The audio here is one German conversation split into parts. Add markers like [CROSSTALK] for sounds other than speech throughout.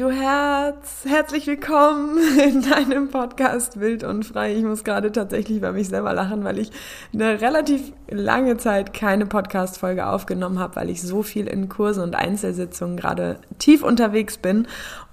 Du Herz, herzlich willkommen [LAUGHS] in deinem Podcast Wild und Frei. Ich muss gerade tatsächlich bei mich selber lachen, weil ich eine relativ lange Zeit keine Podcast-Folge aufgenommen habe, weil ich so viel in Kursen und Einzelsitzungen gerade tief unterwegs bin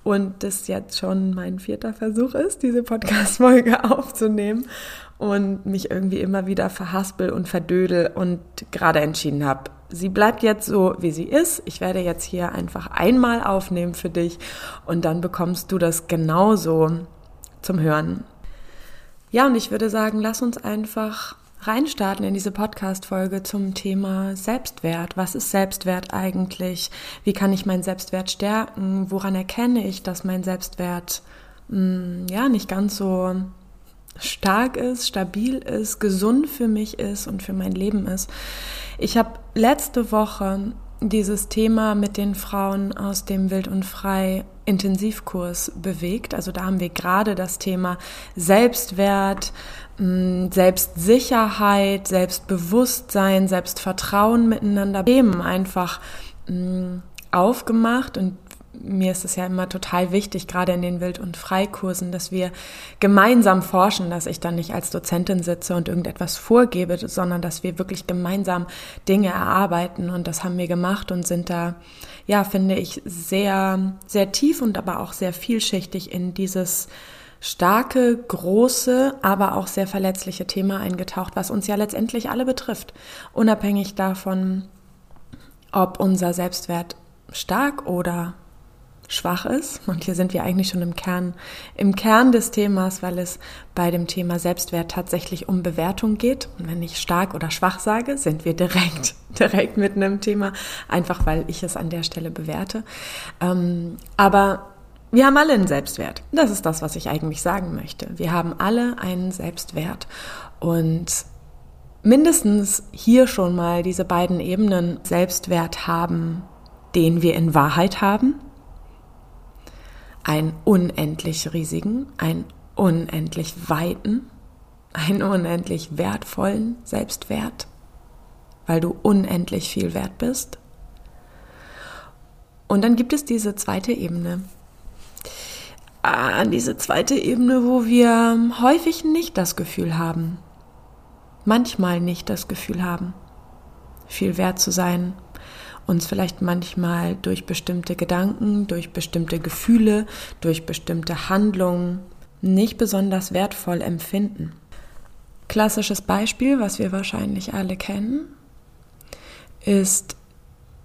und das jetzt schon mein vierter Versuch ist, diese Podcast-Folge [LAUGHS] aufzunehmen und mich irgendwie immer wieder verhaspel und verdödel und gerade entschieden habe, sie bleibt jetzt so, wie sie ist. Ich werde jetzt hier einfach einmal aufnehmen für dich und dann bekommst du das genauso zum Hören. Ja, und ich würde sagen, lass uns einfach reinstarten in diese Podcast-Folge zum Thema Selbstwert. Was ist Selbstwert eigentlich? Wie kann ich meinen Selbstwert stärken? Woran erkenne ich, dass mein Selbstwert mh, hm, ja nicht ganz so stark ist, stabil ist, gesund für mich ist und für mein Leben ist? Ich habe letzte Woche dieses Thema mit den Frauen aus dem Wild und Frei Intensivkurs bewegt. Also da haben wir gerade das Thema Selbstwert, mm, Selbstsicherheit, Selbstbewusstsein, Selbstvertrauen miteinander Themen einfach mm, aufgemacht und mir ist es ja immer total wichtig, gerade in den Wild- und Freikursen, dass wir gemeinsam forschen, dass ich dann nicht als Dozentin sitze und irgendetwas vorgebe, sondern dass wir wirklich gemeinsam Dinge erarbeiten. Und das haben wir gemacht und sind da, ja, finde ich, sehr, sehr tief und aber auch sehr vielschichtig in dieses starke, große, aber auch sehr verletzliche Thema eingetaucht, was uns ja letztendlich alle betrifft, unabhängig davon, ob unser Selbstwert stark oder schwach ist. Und hier sind wir eigentlich schon im Kern, im Kern des Themas, weil es bei dem Thema Selbstwert tatsächlich um Bewertung geht. Und wenn ich stark oder schwach sage, sind wir direkt, [LAUGHS] direkt mitten im Thema, einfach weil ich es an der Stelle bewerte. Ähm, aber wir haben alle einen Selbstwert. Das ist das, was ich eigentlich sagen möchte. Wir haben alle einen Selbstwert. Und mindestens hier schon mal diese beiden Ebenen Selbstwert haben, den wir in Wahrheit haben einen unendlich riesigen, einen unendlich weiten, einen unendlich wertvollen Selbstwert, weil du unendlich viel wert bist. Und dann gibt es diese zweite Ebene. An diese zweite Ebene, wo wir häufig nicht das Gefühl haben, manchmal nicht das Gefühl haben, viel wert zu sein, uns vielleicht manchmal durch bestimmte Gedanken, durch bestimmte Gefühle, durch bestimmte Handlungen nicht besonders wertvoll empfinden. Klassisches Beispiel, was wir wahrscheinlich alle kennen, ist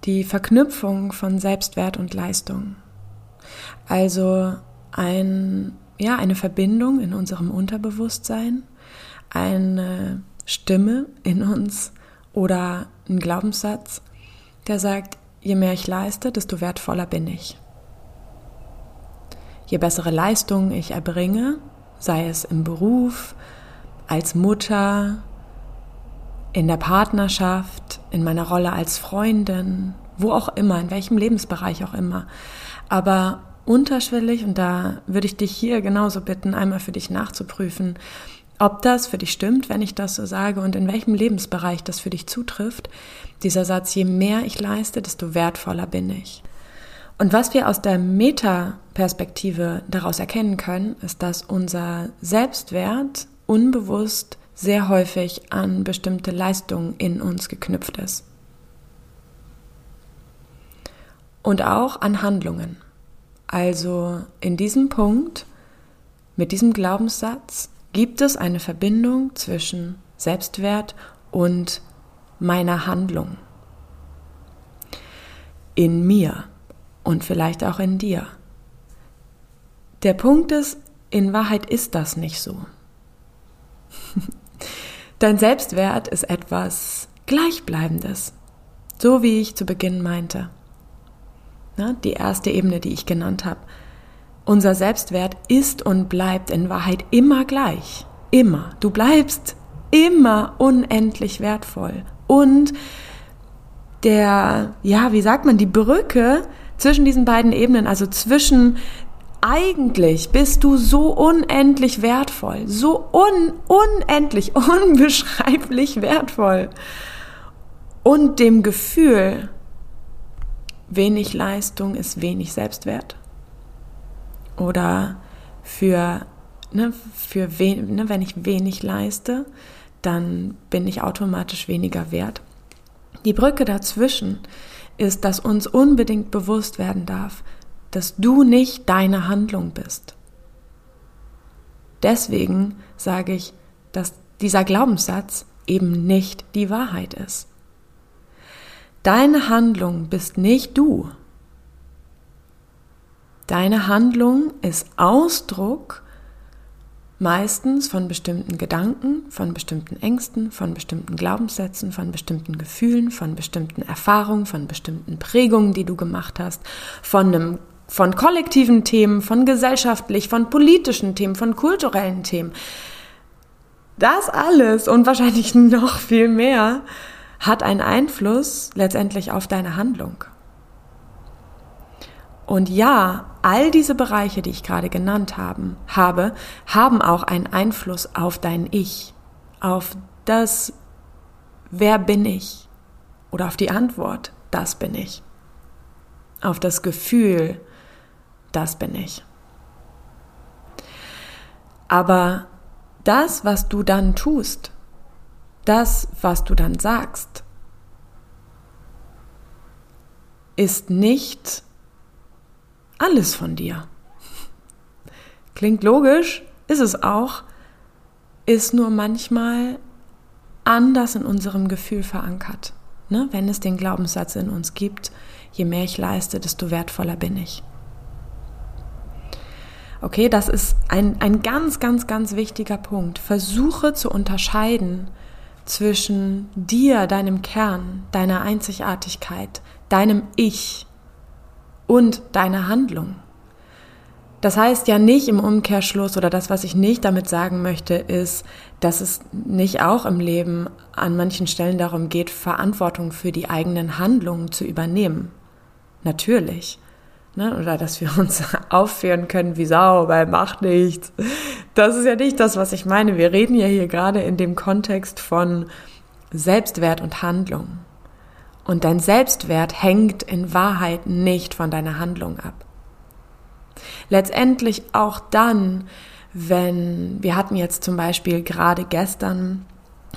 die Verknüpfung von Selbstwert und Leistung. Also ein, ja, eine Verbindung in unserem Unterbewusstsein, eine Stimme in uns oder ein Glaubenssatz, der sagt, je mehr ich leiste, desto wertvoller bin ich. Je bessere Leistungen ich erbringe, sei es im Beruf, als Mutter, in der Partnerschaft, in meiner Rolle als Freundin, wo auch immer, in welchem Lebensbereich auch immer. Aber unterschwellig, und da würde ich dich hier genauso bitten, einmal für dich nachzuprüfen, ob das für dich stimmt, wenn ich das so sage und in welchem Lebensbereich das für dich zutrifft, dieser Satz, je mehr ich leiste, desto wertvoller bin ich. Und was wir aus der Metaperspektive daraus erkennen können, ist, dass unser Selbstwert unbewusst sehr häufig an bestimmte Leistungen in uns geknüpft ist. Und auch an Handlungen. Also in diesem Punkt, mit diesem Glaubenssatz, gibt es eine Verbindung zwischen Selbstwert und meiner Handlung. In mir und vielleicht auch in dir. Der Punkt ist, in Wahrheit ist das nicht so. [LAUGHS] Dein Selbstwert ist etwas Gleichbleibendes, so wie ich zu Beginn meinte. Na, die erste Ebene, die ich genannt habe. Unser Selbstwert ist und bleibt in Wahrheit immer gleich. Immer. Du bleibst immer unendlich wertvoll. Und der, ja, wie sagt man, die Brücke zwischen diesen beiden Ebenen, also zwischen eigentlich bist du so unendlich wertvoll, so un unendlich, [LAUGHS] unbeschreiblich wertvoll. Und dem Gefühl, wenig Leistung ist wenig Selbstwert. Oder für, ne, für wen, ne, wenn ich wenig leiste, dann bin ich automatisch weniger wert. Die Brücke dazwischen ist, dass uns unbedingt bewusst werden darf, dass du nicht deine Handlung bist. Deswegen sage ich, dass dieser Glaubenssatz eben nicht die Wahrheit ist. Deine Handlung bist nicht du. Deine Handlung ist Ausdruck meistens von bestimmten Gedanken, von bestimmten Ängsten, von bestimmten Glaubenssätzen, von bestimmten Gefühlen, von bestimmten Erfahrungen, von bestimmten Prägungen, die du gemacht hast, von einem von kollektiven Themen, von gesellschaftlich, von politischen Themen, von kulturellen Themen. Das alles und wahrscheinlich noch viel mehr hat einen Einfluss letztendlich auf deine Handlung. Und ja, all diese Bereiche, die ich gerade genannt haben, habe, haben auch einen Einfluss auf dein Ich, auf das, wer bin ich? Oder auf die Antwort, das bin ich. Auf das Gefühl, das bin ich. Aber das, was du dann tust, das, was du dann sagst, ist nicht alles von dir. Klingt logisch, ist es auch, ist nur manchmal anders in unserem Gefühl verankert. Ne? Wenn es den Glaubenssatz in uns gibt, je mehr ich leiste, desto wertvoller bin ich. Okay, das ist ein, ein ganz, ganz, ganz wichtiger Punkt. Versuche zu unterscheiden zwischen dir, deinem Kern, deiner Einzigartigkeit, deinem Ich und deiner Handlung. Das heißt ja nicht im Umkehrschluss oder das, was ich nicht damit sagen möchte, ist, dass es nicht auch im Leben an manchen Stellen darum geht, Verantwortung für die eigenen Handlungen zu übernehmen. Natürlich. Ne? Oder dass wir [LAUGHS] uns aufführen können wie Sau, weil macht nichts. Das ist ja nicht das, was ich meine. Wir reden ja hier gerade in dem Kontext von Selbstwert und Handlung. Und dein Selbstwert hängt in Wahrheit nicht von deiner Handlung ab. Letztendlich auch dann, wenn wir hatten jetzt zum Beispiel gerade gestern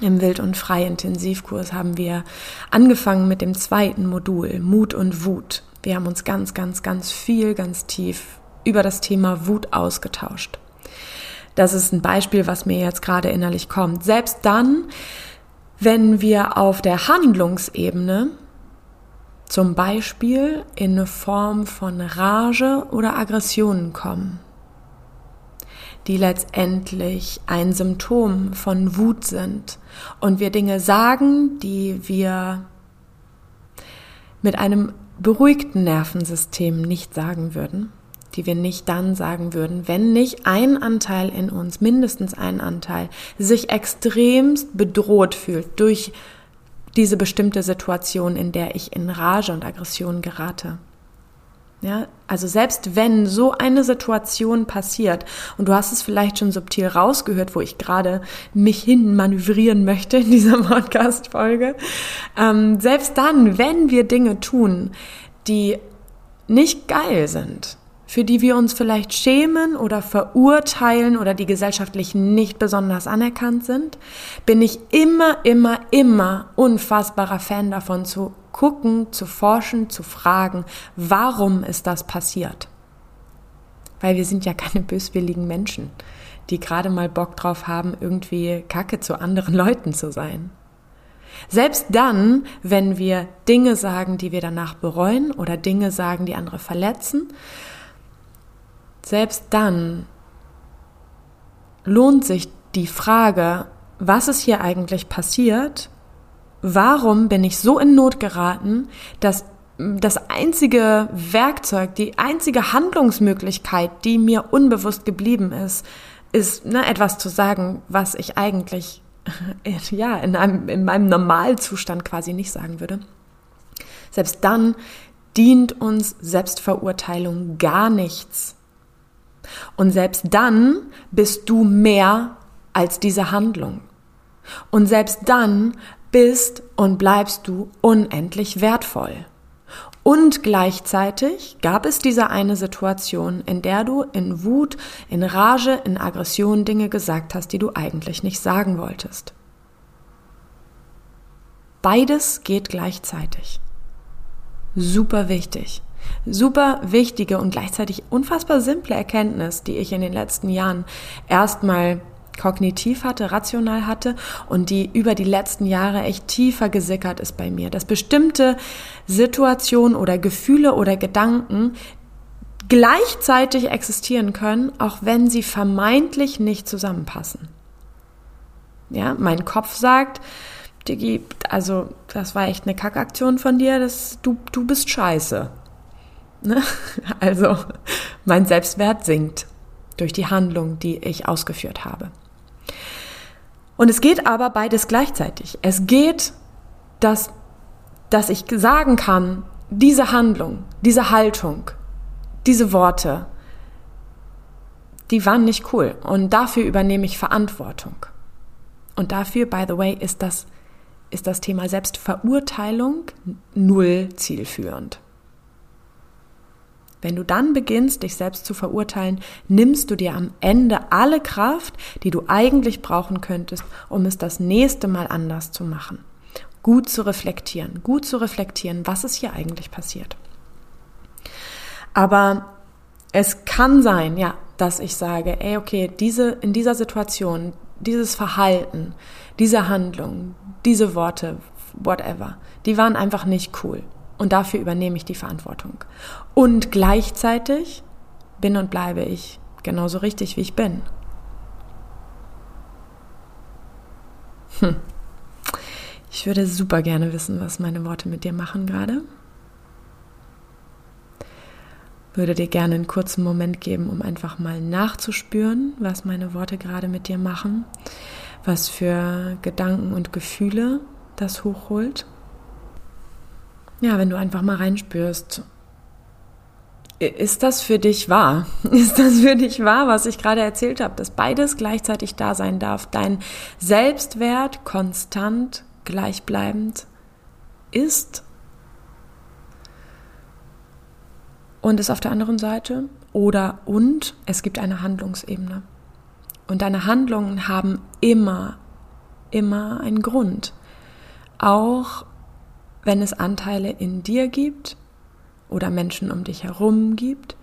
im Wild- und Frei-Intensivkurs haben wir angefangen mit dem zweiten Modul, Mut und Wut. Wir haben uns ganz, ganz, ganz viel, ganz tief über das Thema Wut ausgetauscht. Das ist ein Beispiel, was mir jetzt gerade innerlich kommt. Selbst dann, wenn wir auf der Handlungsebene zum Beispiel in Form von Rage oder Aggressionen kommen, die letztendlich ein Symptom von Wut sind und wir Dinge sagen, die wir mit einem beruhigten Nervensystem nicht sagen würden, die wir nicht dann sagen würden, wenn nicht ein Anteil in uns, mindestens ein Anteil, sich extremst bedroht fühlt durch diese bestimmte Situation, in der ich in Rage und Aggression gerate. Ja, also selbst wenn so eine Situation passiert und du hast es vielleicht schon subtil rausgehört, wo ich gerade mich hin manövrieren möchte in dieser [LAUGHS] Podcast-Folge, ähm, selbst dann, wenn wir Dinge tun, die nicht geil sind, für die wir uns vielleicht schämen oder verurteilen oder die gesellschaftlich nicht besonders anerkannt sind, bin ich immer, immer, immer unfassbarer Fan davon zu gucken, zu forschen, zu fragen, warum ist das passiert? Weil wir sind ja keine böswilligen Menschen, die gerade mal Bock drauf haben, irgendwie Kacke zu anderen [LAUGHS] Leuten zu sein. Selbst dann, wenn wir Dinge sagen, die wir danach bereuen oder Dinge sagen, die andere verletzen, selbst dann lohnt sich die Frage, was ist hier eigentlich passiert warum bin ich so in Not geraten, dass das einzige Werkzeug, die einzige Handlungsmöglichkeit, die mir unbewusst geblieben ist, ist ne, etwas zu sagen, was ich eigentlich [LAUGHS] ja in, einem, in meinem Normalzustand quasi nicht sagen würde. Selbst dann dient uns Selbstverurteilung gar nichts. Und selbst dann bist du mehr als diese Handlung. Und selbst dann bist und bleibst du unendlich wertvoll. Und gleichzeitig gab es diese eine Situation, in der du in Wut, in Rage, in Aggression Dinge gesagt hast, die du eigentlich nicht sagen wolltest. Beides geht gleichzeitig. Super wichtig. Super wichtige und gleichzeitig unfassbar simple Erkenntnis, die ich in den letzten Jahren erstmal kognitiv hatte, rational hatte und die über die letzten Jahre echt tiefer gesickert ist bei mir, dass bestimmte Situationen oder Gefühle oder Gedanken gleichzeitig existieren können, auch wenn sie vermeintlich nicht zusammenpassen. Ja, mein Kopf sagt, Digi, also das war echt eine Kackaktion von dir, das, du, du bist scheiße. Ne? [LAUGHS] Also mein Selbstwert sinkt durch die Handlung, die ich ausgeführt habe. Und es geht aber beides gleichzeitig. Es geht, dass, dass ich sagen kann, diese Handlung, diese Haltung, diese Worte, die waren nicht cool. Und dafür übernehme ich Verantwortung. Und dafür, by the way, ist das, ist das Thema Selbstverurteilung null zielführend. Wenn du dann beginnst, dich selbst zu verurteilen, nimmst du dir am Ende alle Kraft, die du eigentlich brauchen könntest, um es das nächste Mal anders zu machen. Gut zu reflektieren, gut zu reflektieren, was ist hier eigentlich passiert. Aber es kann sein, ja, dass ich sage, ey, okay, diese, in dieser Situation, dieses Verhalten, diese Handlung, diese Worte, whatever, die waren einfach nicht cool. Und dafür übernehme ich die Verantwortung. Und gleichzeitig bin und bleibe ich genauso richtig, wie ich bin. Hm. Ich würde super gerne wissen, was meine Worte mit dir machen gerade. Würde dir gerne einen kurzen Moment geben, um einfach mal nachzuspüren, was meine Worte gerade mit dir machen, was für Gedanken und Gefühle das hochholt. Ja, wenn du einfach mal reinspürst, ist das für dich wahr? [LAUGHS] Ist das für dich wahr, was ich gerade erzählt habe, dass beides gleichzeitig da sein darf? Dein Selbstwert konstant gleichbleibend ist und ist auf der anderen Seite oder und es gibt eine Handlungsebene. Und deine Handlungen haben immer, immer einen Grund. Auch wenn es Anteile in dir gibt oder Menschen um dich herum gibt,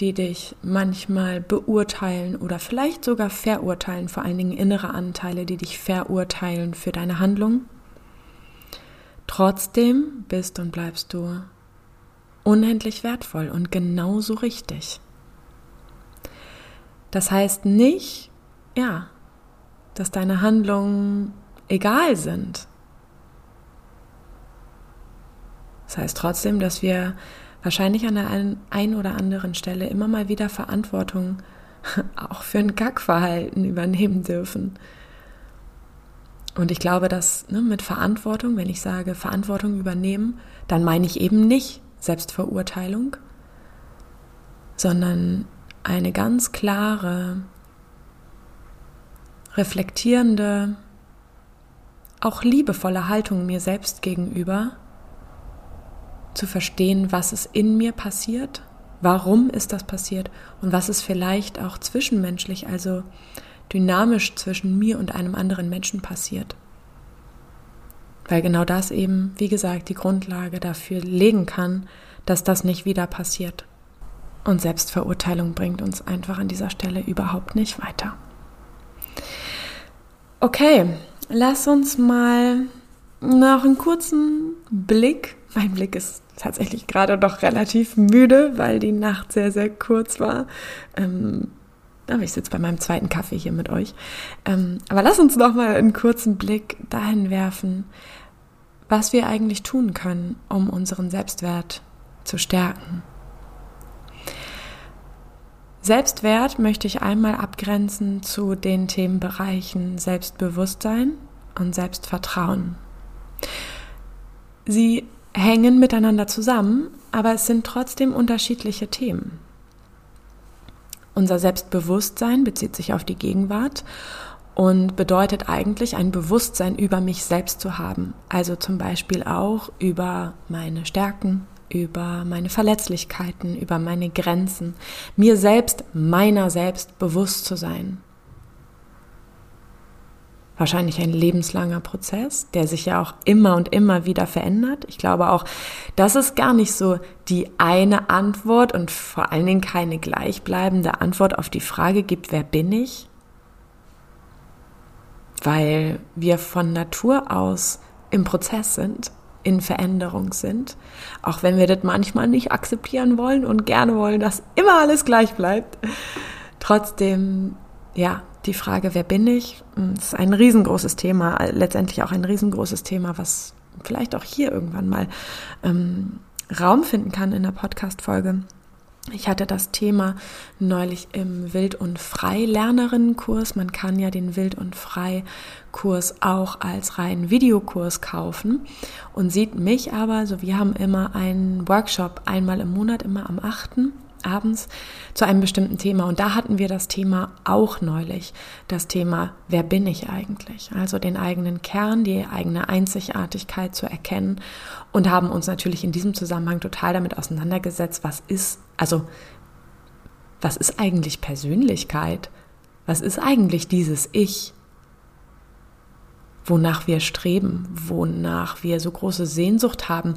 die dich manchmal beurteilen oder vielleicht sogar verurteilen, vor allen Dingen innere Anteile, die dich verurteilen für deine Handlung. Trotzdem bist und bleibst du unendlich wertvoll und genauso richtig. Das heißt nicht, ja, dass deine Handlungen egal sind, Das heißt trotzdem, dass wir wahrscheinlich an der einen oder anderen Stelle immer mal wieder Verantwortung [LAUGHS] auch für ein Kackverhalten übernehmen dürfen. Und ich glaube, dass ne, mit Verantwortung, wenn ich sage Verantwortung übernehmen, dann meine ich eben nicht Selbstverurteilung, sondern eine ganz klare, reflektierende, auch liebevolle Haltung mir selbst gegenüber, zu verstehen, was ist in mir passiert, warum ist das passiert und was ist vielleicht auch zwischenmenschlich, also dynamisch zwischen mir und einem anderen Menschen passiert. Weil genau das eben, wie gesagt, die Grundlage dafür legen kann, dass das nicht wieder passiert. Und Selbstverurteilung bringt uns einfach an dieser Stelle überhaupt nicht weiter. Okay, lass uns mal noch einen kurzen Blick, mein Blick ist tatsächlich gerade doch relativ müde, weil die Nacht sehr, sehr kurz war. Ähm, aber ich sitze bei meinem zweiten Kaffee hier mit euch. Ähm, aber lass uns noch mal einen kurzen Blick dahin werfen, was wir eigentlich tun können, um unseren Selbstwert zu stärken. Selbstwert möchte ich einmal abgrenzen zu den Themenbereichen Selbstbewusstsein und Selbstvertrauen. Sie hängen miteinander zusammen, aber es sind trotzdem unterschiedliche Themen. Unser Selbstbewusstsein bezieht sich auf die Gegenwart und bedeutet eigentlich ein Bewusstsein über mich selbst zu haben. Also zum Beispiel auch über meine Stärken, über meine Verletzlichkeiten, über meine Grenzen, mir selbst, meiner selbst bewusst zu sein. Wahrscheinlich ein lebenslanger Prozess, der sich ja auch immer und immer wieder verändert. Ich glaube auch, dass es gar nicht so die eine Antwort und vor allen Dingen keine gleichbleibende Antwort auf die Frage gibt, wer bin ich? Weil wir von Natur aus im Prozess sind in Veränderung sind, auch wenn wir das manchmal nicht akzeptieren wollen und gerne wollen, dass immer alles gleich bleibt. Trotzdem, ja, die Frage, wer bin ich, hm, ist ein riesengroßes Thema, letztendlich auch ein riesengroßes Thema, was vielleicht auch hier irgendwann mal ähm, Raum finden kann in der Podcast-Folge. Ich hatte das Thema neulich im Wild- und Frei-Lernerinnenkurs. Man kann ja den Wild- und Frei-Kurs auch als reinen Videokurs kaufen und sieht mich aber, so wir haben immer einen Workshop einmal im Monat, immer am 8 abends zu einem bestimmten Thema. Und da hatten wir das Thema auch neulich, das Thema, wer bin ich eigentlich? Also den eigenen Kern, die eigene Einzigartigkeit zu erkennen und haben uns natürlich in diesem Zusammenhang total damit auseinandergesetzt, was ist, also was ist eigentlich Persönlichkeit? Was ist eigentlich dieses Ich? Wonach wir streben, wonach wir so große Sehnsucht haben,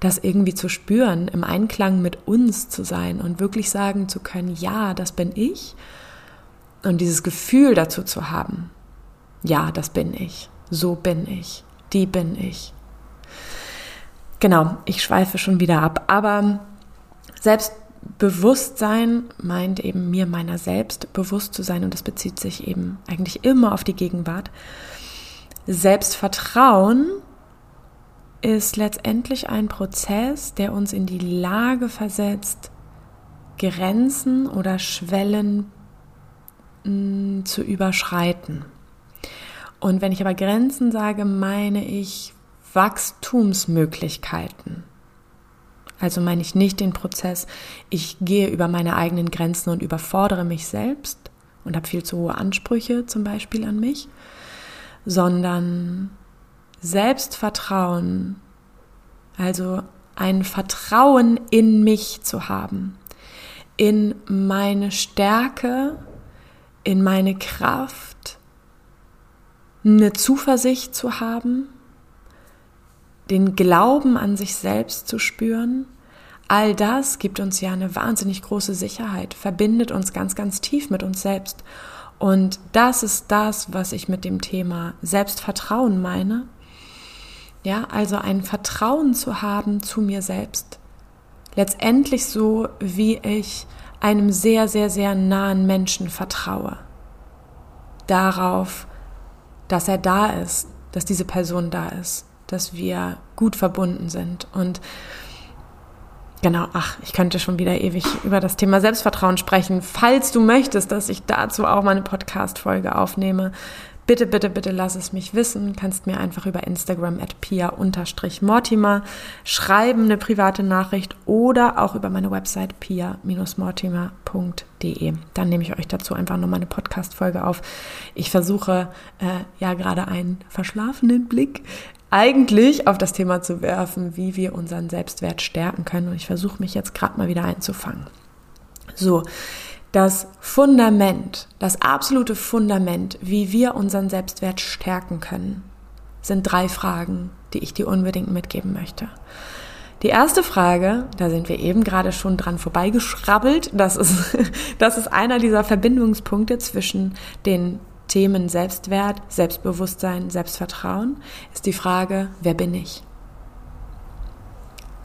das irgendwie zu spüren, im Einklang mit uns zu sein und wirklich sagen zu können, ja, das bin ich. Und dieses Gefühl dazu zu haben, ja, das bin ich, so bin ich, die bin ich. Genau, ich schweife schon wieder ab, aber Selbstbewusstsein meint eben mir meiner selbst bewusst zu sein und das bezieht sich eben eigentlich immer auf die Gegenwart. Selbstvertrauen ist letztendlich ein Prozess, der uns in die Lage versetzt, Grenzen oder Schwellen mm, zu überschreiten. Und wenn ich aber Grenzen sage, meine ich Wachstumsmöglichkeiten. Also meine ich nicht den Prozess, ich gehe über meine eigenen Grenzen und überfordere mich selbst und habe viel zu hohe Ansprüche zum Beispiel an mich, sondern Selbstvertrauen, also ein Vertrauen in mich zu haben, in meine Stärke, in meine Kraft, eine Zuversicht zu haben, den Glauben an sich selbst zu spüren, all das gibt uns ja eine wahnsinnig große Sicherheit, verbindet uns ganz, ganz tief mit uns selbst. Und das ist das, was ich mit dem Thema Selbstvertrauen meine. Ja, also ein Vertrauen zu haben zu mir selbst. Letztendlich so, wie ich einem sehr, sehr, sehr nahen Menschen vertraue. Darauf, dass er da ist, dass diese Person da ist, dass wir gut verbunden sind. Und genau, ach, ich könnte schon wieder ewig über das Thema Selbstvertrauen sprechen. Falls du möchtest, dass ich dazu auch mal eine Podcast-Folge aufnehme, Bitte, bitte, bitte lass es mich wissen. Kannst mir einfach über Instagram at pia-mortimer schreiben, eine private Nachricht oder auch über meine Website pia-mortimer.de. Dann nehme ich euch dazu einfach nochmal eine Podcast-Folge auf. Ich versuche äh, ja gerade einen verschlafenen Blick eigentlich auf das Thema zu werfen, wie wir unseren Selbstwert stärken können. Und ich versuche mich jetzt gerade mal wieder einzufangen. So, das Fundament, das absolute Fundament, wie wir unseren Selbstwert stärken können, sind drei Fragen, die ich dir unbedingt mitgeben möchte. Die erste Frage, da sind wir eben gerade schon dran vorbeigeschrabbelt, das ist, [LAUGHS] das ist einer dieser Verbindungspunkte zwischen den Themen Selbstwert, Selbstbewusstsein, Selbstvertrauen, ist die Frage, wer bin ich?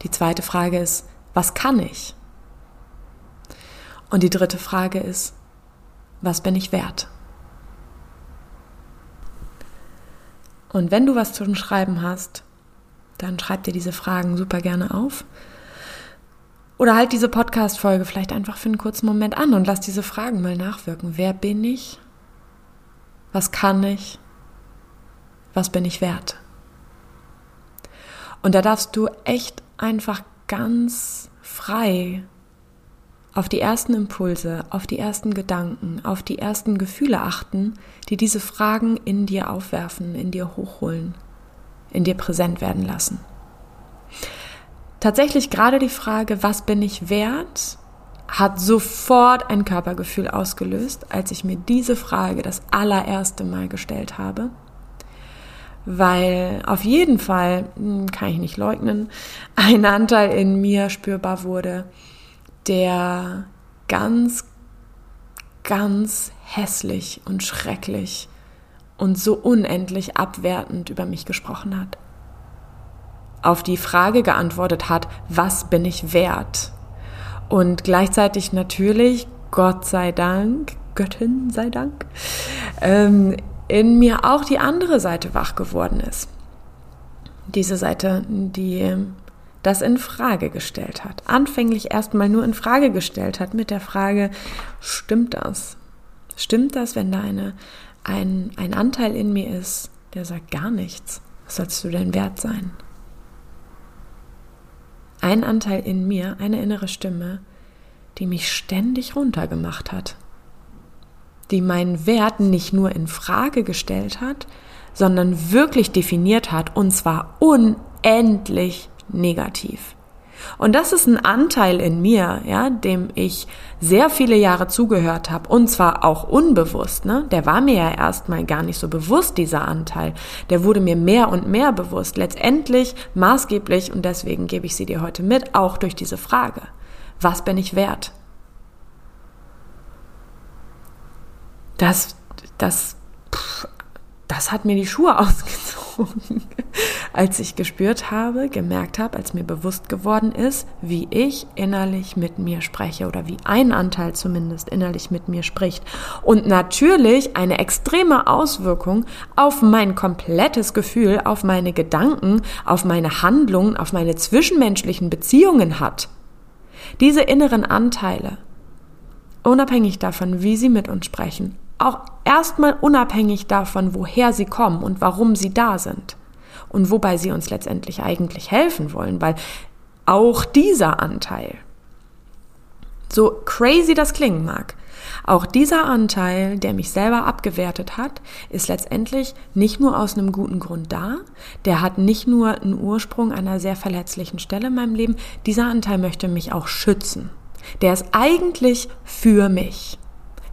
Die zweite Frage ist, was kann ich? Und die dritte Frage ist, was bin ich wert? Und wenn du was zum Schreiben hast, dann schreib dir diese Fragen super gerne auf. Oder halt diese Podcast-Folge vielleicht einfach für einen kurzen Moment an und lass diese Fragen mal nachwirken. Wer bin ich? Was kann ich? Was bin ich wert? Und da darfst du echt einfach ganz frei auf die ersten Impulse, auf die ersten Gedanken, auf die ersten Gefühle achten, die diese Fragen in dir aufwerfen, in dir hochholen, in dir präsent werden lassen. tatsächlich gerade die Frage, was bin ich wert, hat sofort ein Körpergefühl ausgelöst, als ich mir diese Frage das allererste Mal gestellt habe. Weil auf jeden Fall, hm, kann ich nicht leugnen, [LAUGHS] ein Anteil in mir spürbar wurde, der ganz, ganz hässlich und schrecklich und so unendlich abwertend über mich gesprochen hat. Auf die Frage geantwortet hat, was bin ich wert? Und gleichzeitig natürlich, Gott sei Dank, Göttin sei Dank, ähm, in mir auch die andere Seite wach geworden ist. Diese Seite, die das in Frage gestellt hat. Anfänglich erstmal nur in Frage gestellt hat mit der Frage, stimmt das? Stimmt das, wenn da eine, ein, ein Anteil in mir ist, der sagt gar nichts? Was sollst du denn wert sein? Ein Anteil in mir, eine innere Stimme, die mich ständig runtergemacht hat. Die meinen Wert nicht nur in Frage gestellt hat, sondern wirklich definiert hat und zwar unendlich negativ. Und das ist ein Anteil in mir, ja, dem ich sehr viele Jahre zugehört habe und zwar auch unbewusst, ne? Der war mir ja erstmal gar nicht so bewusst dieser Anteil. Der wurde mir mehr und mehr bewusst, letztendlich maßgeblich und deswegen gebe ich sie dir heute mit, auch durch diese Frage. Was bin ich wert? Das das das hat mir die Schuhe [LAUGHS] ausgezogen, als ich gespürt habe, gemerkt habe, als mir bewusst geworden ist, wie ich innerlich mit mir spreche oder wie ein Anteil zumindest innerlich mit mir spricht. Und natürlich eine extreme Auswirkung auf mein komplettes Gefühl, auf meine Gedanken, auf meine Handlungen, auf meine zwischenmenschlichen Beziehungen hat. Diese inneren Anteile, unabhängig davon, wie sie mit uns sprechen, auch erstmal unabhängig davon, woher sie kommen und warum sie da sind und wobei sie uns letztendlich eigentlich helfen wollen, weil auch dieser Anteil, so crazy das klingen mag, auch dieser Anteil, der mich selber abgewertet hat, ist letztendlich nicht nur aus einem guten Grund da, der hat nicht nur einen Ursprung an einer sehr verletzlichen Stelle in meinem Leben, dieser Anteil möchte mich auch schützen. Der ist eigentlich für mich.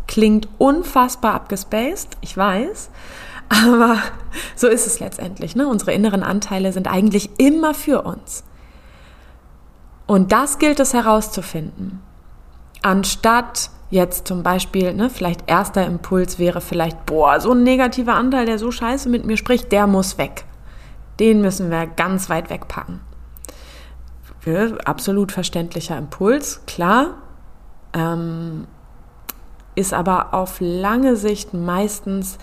Klingt unfassbar abgespaced, ich weiß. Aber so ist es letztendlich. Ne? Unsere inneren Anteile sind eigentlich immer für uns. Und das gilt es herauszufinden. Anstatt jetzt zum Beispiel, ne, vielleicht erster Impuls wäre vielleicht, boah, so ein negativer Anteil, der so scheiße mit mir spricht, der muss weg. Den müssen wir ganz weit wegpacken. Absolut verständlicher Impuls, klar. Ähm, ist aber auf lange Sicht meistens,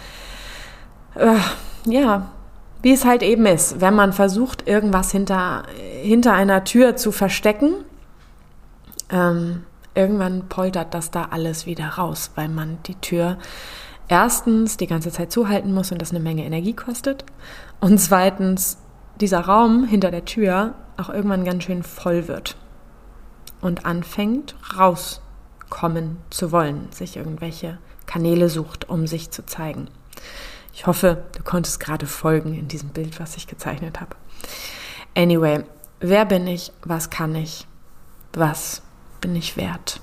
äh, ja, wie es halt eben ist, wenn man versucht, irgendwas hinter, hinter einer Tür zu verstecken, ähm, irgendwann poltert das da alles wieder raus, weil man die Tür erstens die ganze Zeit zuhalten muss und das eine Menge Energie kostet und zweitens dieser Raum hinter der Tür auch irgendwann ganz schön voll wird und anfängt raus kommen zu wollen, sich irgendwelche Kanäle sucht, um sich zu zeigen. Ich hoffe, du konntest gerade folgen in diesem Bild, was ich gezeichnet habe. Anyway, wer bin ich? Was kann ich? Was bin ich wert?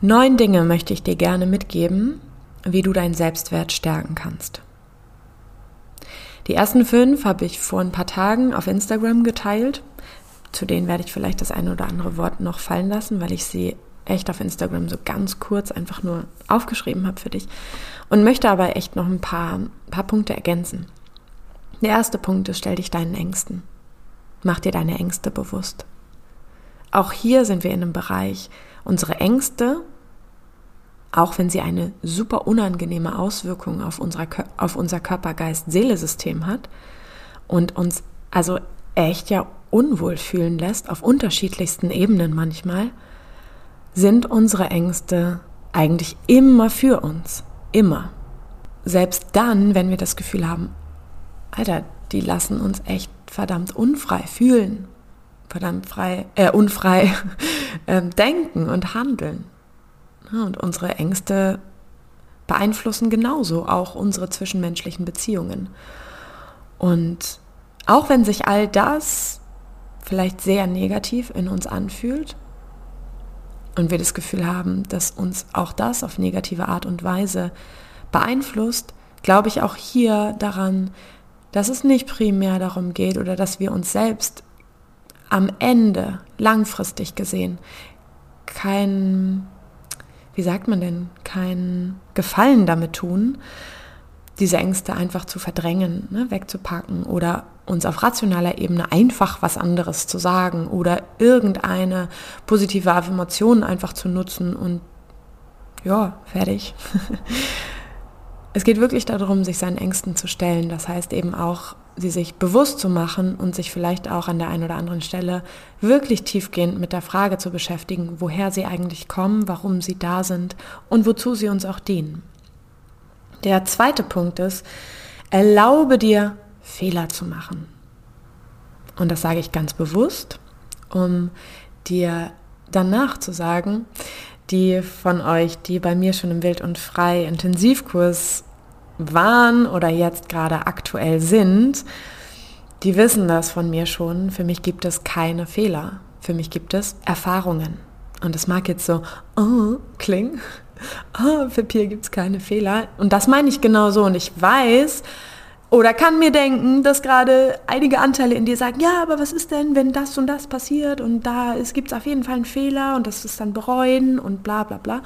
Neun Dinge möchte ich dir gerne mitgeben, wie du deinen Selbstwert stärken kannst. Die ersten fünf habe ich vor ein paar Tagen auf Instagram geteilt. Zu denen werde ich vielleicht das eine oder andere Wort noch fallen lassen, weil ich sie echt auf Instagram so ganz kurz einfach nur aufgeschrieben habe für dich und möchte aber echt noch ein paar, paar Punkte ergänzen. Der erste Punkt ist, stell dich deinen Ängsten. Mach dir deine Ängste bewusst. Auch hier sind wir in einem Bereich, unsere Ängste, auch wenn sie eine super unangenehme Auswirkung auf, unserer, auf unser Körper-Geist-Seele-System hat und uns also echt ja unwohl fühlen lässt, auf unterschiedlichsten Ebenen manchmal, sind unsere Ängste eigentlich immer für uns. Immer. Selbst dann, wenn wir das Gefühl haben, Alter, die lassen uns echt verdammt unfrei fühlen, verdammt frei, äh, unfrei [LAUGHS] äh, denken und handeln. Und unsere Ängste beeinflussen genauso auch unsere zwischenmenschlichen Beziehungen. Und auch wenn sich all das vielleicht sehr negativ in uns anfühlt und wir das Gefühl haben, dass uns auch das auf negative Art und Weise beeinflusst, glaube ich auch hier daran, dass es nicht primär darum geht oder dass wir uns selbst am Ende langfristig gesehen kein, wie sagt man denn, kein Gefallen damit tun, diese Ängste einfach zu verdrängen, ne, wegzupacken oder uns auf rationaler Ebene einfach was anderes zu sagen oder irgendeine positive Affirmation einfach zu nutzen und ja, fertig. [LAUGHS] es geht wirklich darum, sich seinen Ängsten zu stellen. Das heißt eben auch, sie sich bewusst zu machen und sich vielleicht auch an der einen oder anderen Stelle wirklich tiefgehend mit der Frage zu beschäftigen, woher sie eigentlich kommen, warum sie da sind und wozu sie uns auch dienen. Der zweite Punkt ist, erlaube dir Fehler zu machen. Und das sage ich ganz bewusst, um dir danach zu sagen, die von euch, die bei mir schon im Wild und Frei Intensivkurs waren oder jetzt gerade aktuell sind, die wissen das von mir schon. Für mich gibt es keine Fehler. Für mich gibt es Erfahrungen. Und das mag jetzt so oh, klingen. Oh, für Pia gibt es keine Fehler. Und das meine ich genau so. Und ich weiß, oder kann mir denken, dass gerade einige Anteile in dir sagen, ja, aber was ist denn, wenn das und das passiert und da gibt es auf jeden Fall einen Fehler und das ist dann bereuen und bla bla bla.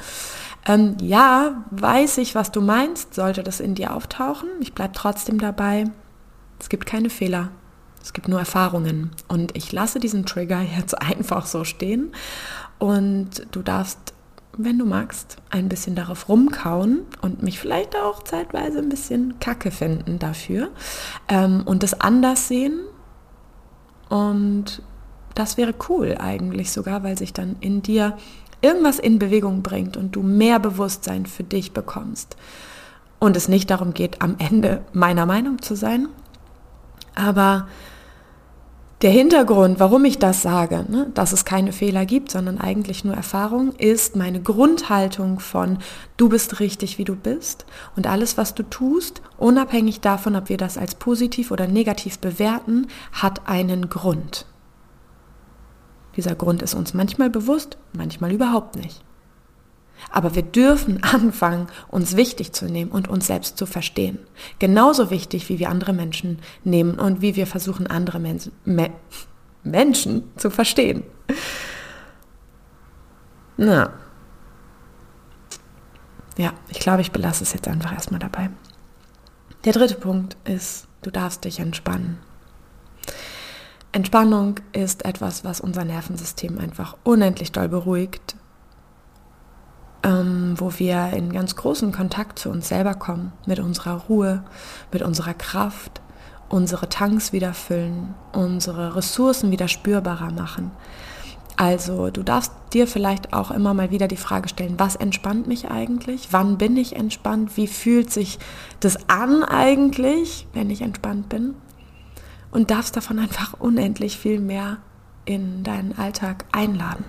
Ähm, ja, weiß ich, was du meinst, sollte das in dir auftauchen. Ich bleibe trotzdem dabei. Es gibt keine Fehler. Es gibt nur Erfahrungen. Und ich lasse diesen Trigger jetzt [LAUGHS] einfach so stehen. Und du darfst wenn du magst, ein bisschen darauf rumkauen und mich vielleicht auch zeitweise ein bisschen kacke finden dafür ähm, und das anders sehen. Und das wäre cool eigentlich sogar, weil sich dann in dir irgendwas in Bewegung bringt und du mehr Bewusstsein für dich bekommst. Und es nicht darum geht, am Ende meiner Meinung zu sein, aber der Hintergrund, warum ich das sage, ne, dass es keine Fehler gibt, sondern eigentlich nur Erfahrung, ist meine Grundhaltung von du bist richtig, wie du bist und alles, was du tust, unabhängig davon, ob wir das als positiv oder negativ bewerten, hat einen Grund. Dieser Grund ist uns manchmal bewusst, manchmal überhaupt nicht. Aber wir dürfen [LAUGHS] anfangen, uns wichtig zu nehmen und uns selbst zu verstehen. Genauso wichtig, wie wir andere Menschen nehmen und wie wir versuchen, andere Men Me Menschen zu verstehen. Na. Ja, ich glaube, ich belasse es jetzt einfach erstmal dabei. Der dritte Punkt ist, du darfst dich entspannen. Entspannung ist etwas, was unser Nervensystem einfach unendlich doll beruhigt ähm, wo wir in ganz großen Kontakt zu uns selber kommen, mit unserer Ruhe, mit unserer Kraft, unsere Tanks wieder füllen, unsere Ressourcen wieder spürbarer machen. Also du darfst dir vielleicht auch immer mal wieder die Frage stellen, was entspannt mich eigentlich? Wann bin ich entspannt? Wie fühlt sich das an eigentlich, wenn ich entspannt bin? Und darfst davon einfach unendlich viel mehr in deinen Alltag einladen.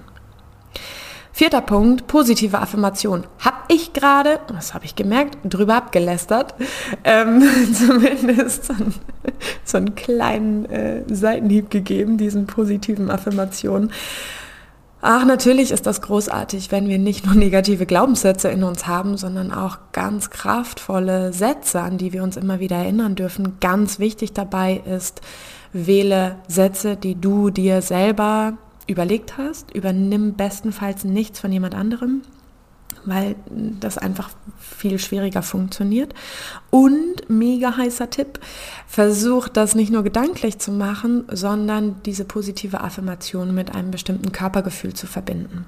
Vierter Punkt, positive Affirmation. Hab ich gerade, das habe ich gemerkt, drüber abgelästert, ähm, [LAUGHS] zumindest so, ein, so einen kleinen äh, Seitenhieb gegeben, diesen positiven Affirmationen. Ach, natürlich ist das großartig, wenn wir nicht nur negative Glaubenssätze in uns haben, sondern auch ganz kraftvolle Sätze, an die wir uns immer wieder erinnern dürfen. Ganz wichtig dabei ist, wähle Sätze, die du dir selber überlegt hast. Übernimm bestenfalls nichts von jemand anderem, weil das einfach viel schwieriger funktioniert. Und mega heißer Tipp, versuch das nicht nur gedanklich zu machen, sondern diese positive Affirmation mit einem bestimmten Körpergefühl zu verbinden.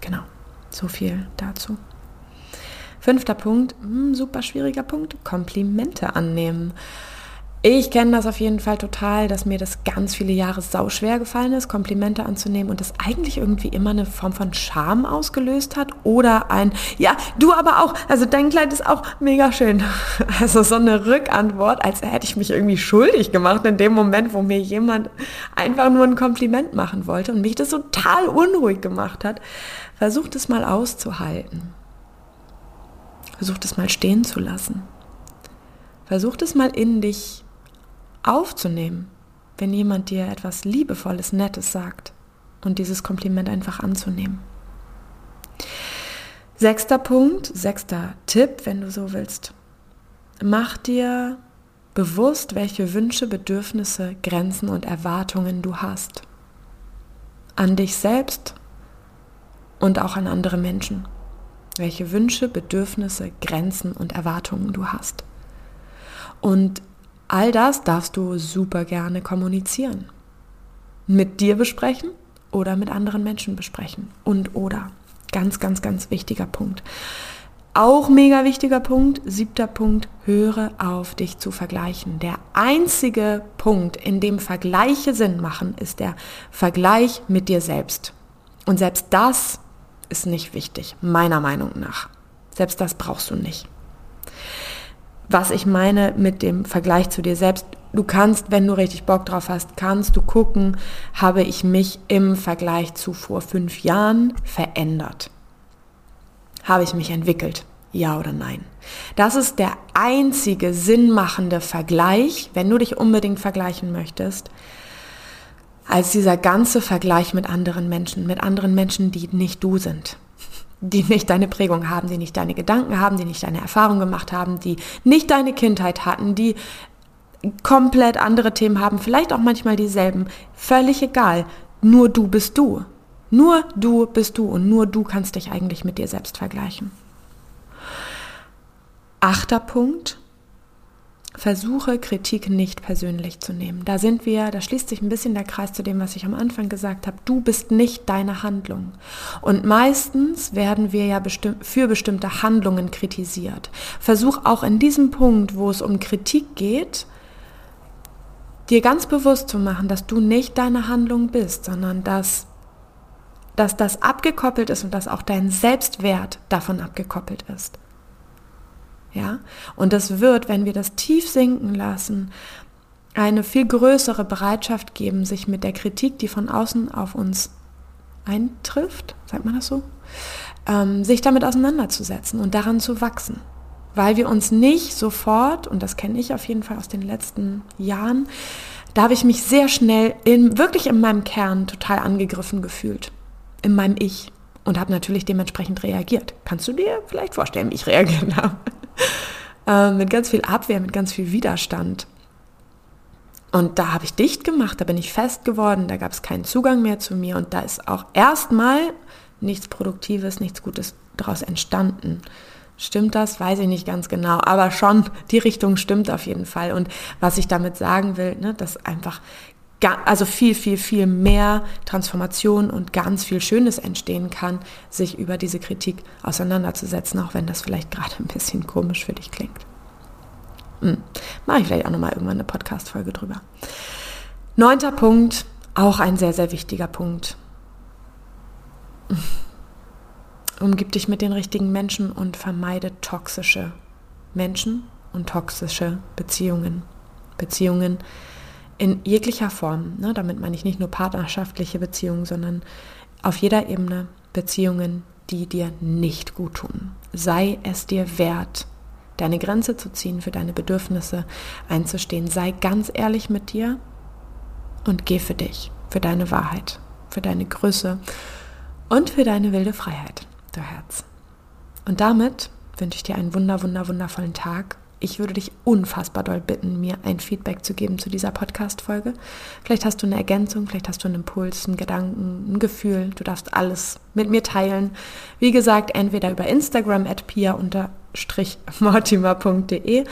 Genau, so viel dazu. Fünfter Punkt, hm, super schwieriger Punkt, Komplimente annehmen. Ich kenne das auf jeden Fall total, dass mir das ganz viele Jahre sau schwer gefallen ist, Komplimente anzunehmen und das eigentlich irgendwie immer eine Form von Scham ausgelöst hat oder ein, ja, du aber auch, also dein Kleid ist auch mega schön. [LAUGHS] Also so eine Rückantwort, als hätte ich mich irgendwie schuldig gemacht in dem Moment, wo mir jemand einfach nur ein Kompliment machen wollte und mich das total unruhig gemacht hat. Versucht es mal auszuhalten. Versucht es mal stehen zu lassen. Versucht es mal in dich aufzunehmen. wenn jemand dir etwas Liebevolles, Nettes sagt und dieses Kompliment einfach anzunehmen. Sechster Punkt, sechster Tipp, wenn du so willst. Mach dir bewusst, welche Wünsche, Bedürfnisse, Grenzen und Erwartungen du hast. An dich selbst und auch an andere Menschen. Welche Wünsche, Bedürfnisse, Grenzen und Erwartungen du hast. Und all das darfst du super gerne kommunizieren. Mit dir besprechen oder mit anderen Menschen besprechen. Und oder. Ganz, ganz, ganz wichtiger Punkt. Auch mega wichtiger Punkt, siebter Punkt, höre auf dich zu vergleichen. Der einzige Punkt, in dem Vergleiche Sinn machen, ist der Vergleich mit dir selbst. Und selbst das ist nicht wichtig, meiner Meinung nach. Selbst das brauchst du nicht. Was ich meine mit dem Vergleich zu dir selbst, du kannst, wenn du richtig Bock drauf hast, kannst du gucken, habe ich mich im Vergleich zu vor fünf Jahren verändert. Habe ich mich entwickelt? Ja oder nein? Das ist der einzige sinnmachende Vergleich, wenn du dich unbedingt vergleichen möchtest, als dieser ganze Vergleich mit anderen Menschen, mit anderen Menschen, die nicht du sind, die nicht deine Prägung haben, die nicht deine Gedanken haben, die nicht deine Erfahrung gemacht haben, die nicht deine Kindheit hatten, die komplett andere Themen haben, vielleicht auch manchmal dieselben, völlig egal, nur du bist du. Nur du bist du und nur du kannst dich eigentlich mit dir selbst vergleichen. Achter Punkt. Versuche Kritik nicht persönlich zu nehmen. Da sind wir, da schließt sich ein bisschen der Kreis zu dem, was ich am Anfang gesagt habe. Du bist nicht deine Handlung. Und meistens werden wir ja besti für bestimmte Handlungen kritisiert. Versuch auch in diesem Punkt, wo es um Kritik geht, dir ganz bewusst zu machen, dass du nicht deine Handlung bist, sondern dass dass das abgekoppelt ist und dass auch dein Selbstwert davon abgekoppelt ist. Ja? Und das wird, wenn wir das tief sinken lassen, eine viel größere Bereitschaft geben, sich mit der Kritik, die von außen auf uns eintrifft, sagt man das so, ähm, sich damit auseinanderzusetzen und daran zu wachsen. Weil wir uns nicht sofort, und das kenne ich auf jeden Fall aus den letzten Jahren, da habe ich mich sehr schnell in, wirklich in meinem Kern total angegriffen gefühlt in meinem Ich und habe natürlich dementsprechend reagiert. Kannst du dir vielleicht vorstellen, wie ich reagiert habe? [LAUGHS] äh, mit ganz viel Abwehr, mit ganz viel Widerstand. Und da habe ich dicht gemacht, da bin ich fest geworden, da gab es keinen Zugang mehr zu mir und da ist auch erstmal nichts Produktives, nichts Gutes daraus entstanden. Stimmt das? Weiß ich nicht ganz genau, aber schon die Richtung stimmt auf jeden Fall. Und was ich damit sagen will, ne, dass einfach also viel, viel, viel mehr Transformation und ganz viel Schönes entstehen kann, sich über diese Kritik auseinanderzusetzen, auch wenn das vielleicht gerade ein bisschen komisch für dich klingt. Hm. Mache ich vielleicht auch nochmal irgendwann eine Podcast-Folge drüber. Neunter Punkt, auch ein sehr, sehr wichtiger Punkt. Umgib dich mit den richtigen Menschen und vermeide toxische Menschen und toxische Beziehungen. Beziehungen, in jeglicher Form. Ne? Damit meine ich nicht nur partnerschaftliche Beziehungen, sondern auf jeder Ebene Beziehungen, die dir nicht gut tun. Sei es dir wert, deine Grenze zu ziehen, für deine Bedürfnisse einzustehen. Sei ganz ehrlich mit dir und geh für dich, für deine Wahrheit, für deine Größe und für deine wilde Freiheit, du Herz. Und damit wünsche ich dir einen wunder, wunder, wundervollen Tag ich würde dich unfassbar doll bitten, mir ein Feedback zu geben zu dieser Podcast-Folge. Vielleicht hast du eine Ergänzung, vielleicht hast du einen Impuls, einen Gedanken, ein Gefühl. Du darfst alles mit mir teilen. Wie gesagt, entweder über Instagram at pia-mortimer.de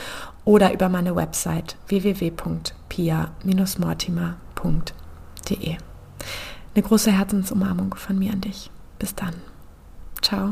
oder über meine Website www.pia-mortimer.de. Eine große Herzensumarmung von mir an dich. Bis dann. Ciao.